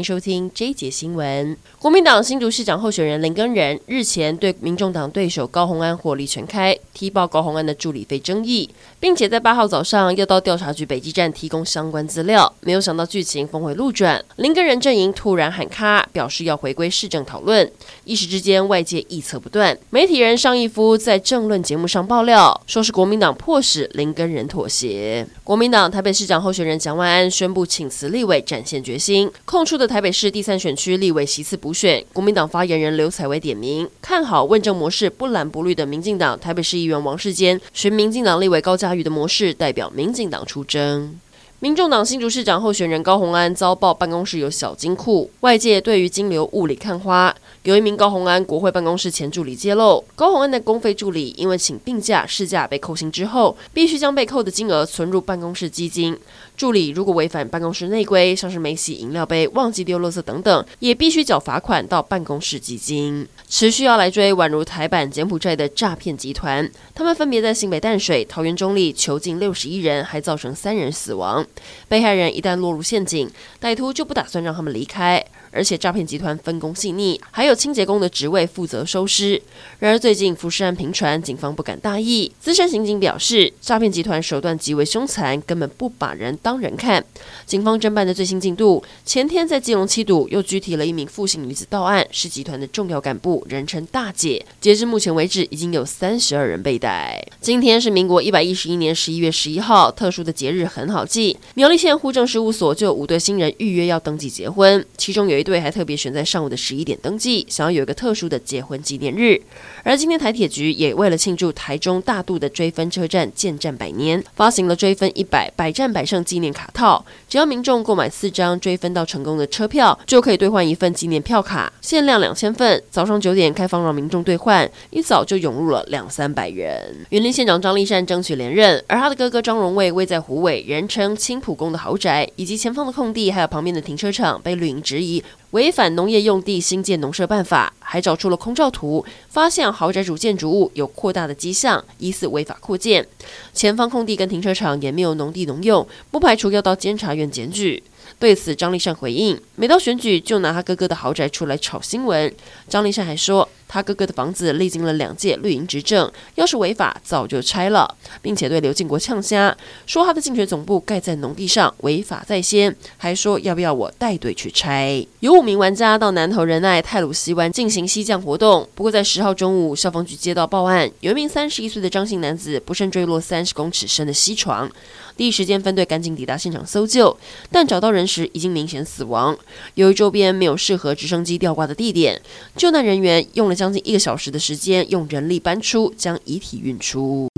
迎收听这一节新闻。国民党新竹市长候选人林根仁日前对民众党对手高虹安火力全开，踢爆高虹安的助理费争议，并且在八号早上要到调查局北基站提供相关资料。没有想到剧情峰回路转，林根仁阵营突然喊卡，表示要回归市政讨论。一时之间，外界臆测不断。媒体人尚义夫在政论节目上爆料，说是国民党迫使林根仁妥协。国民党台北市长候选人蒋万安宣布请辞立委，展现决心。空出的台北市第三选区立委席次补选，国民党发言人刘彩薇点名看好问政模式不蓝不绿的民进党台北市议员王世坚，寻民进党立委高嘉瑜的模式代表民进党出征。民众党新竹市长候选人高虹安遭曝办公室有小金库，外界对于金流雾里看花。有一名高虹安国会办公室前助理揭露，高虹安的公费助理因为请病假、事假被扣薪之后，必须将被扣的金额存入办公室基金。助理如果违反办公室内规，像是没洗饮料杯、忘记丢垃圾等等，也必须缴罚款到办公室基金。持续要来追，宛如台版柬埔寨的诈骗集团，他们分别在新北淡水、桃园中坜囚禁六十一人，还造成三人死亡。被害人一旦落入陷阱，歹徒就不打算让他们离开。而且诈骗集团分工细腻，还有清洁工的职位负责收尸。然而最近浮尸案频传，警方不敢大意。资深刑警表示，诈骗集团手段极为凶残，根本不把人当人看。警方侦办的最新进度，前天在基隆七堵又拘提了一名傅姓女子到案，是集团的重要干部，人称大姐。截至目前为止，已经有三十二人被逮。今天是民国一百一十一年十一月十一号，特殊的节日很好记。苗栗县户政事务所就有五对新人预约要登记结婚，其中有一对还特别选在上午的十一点登记，想要有一个特殊的结婚纪念日。而今天台铁局也为了庆祝台中大肚的追分车站建站百年，发行了追分一百百战百胜纪念卡套，只要民众购买四张追分到成功的车票，就可以兑换一份纪念票卡，限量两千份。早上九点开放让民众兑换，一早就涌入了两三百人。云林县长张丽善争取连任，而他的哥哥张荣卫位在虎尾，人称青埔宫的豪宅，以及前方的空地，还有旁边的停车场被绿营质疑。违反农业用地新建农舍办法，还找出了空照图，发现豪宅主建筑物有扩大的迹象，疑似违法扩建。前方空地跟停车场也没有农地农用，不排除要到监察院检举。对此，张立善回应：每到选举就拿他哥哥的豪宅出来炒新闻。张立善还说。他哥哥的房子历经了两届绿营执政，要是违法早就拆了，并且对刘建国呛瞎，说他的竞选总部盖在农地上，违法在先，还说要不要我带队去拆。有五名玩家到南投仁爱泰鲁溪湾进行溪降活动，不过在十号中午，消防局接到报案，有一名三十一岁的张姓男子不慎坠落三十公尺深的溪床，第一时间分队赶紧抵达现场搜救，但找到人人时已经明显死亡，由于周边没有适合直升机吊挂的地点，救难人员用了。将近一个小时的时间，用人力搬出，将遗体运出。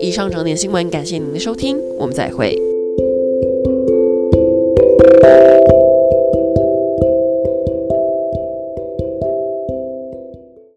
以上整点新闻，感谢您的收听，我们再会。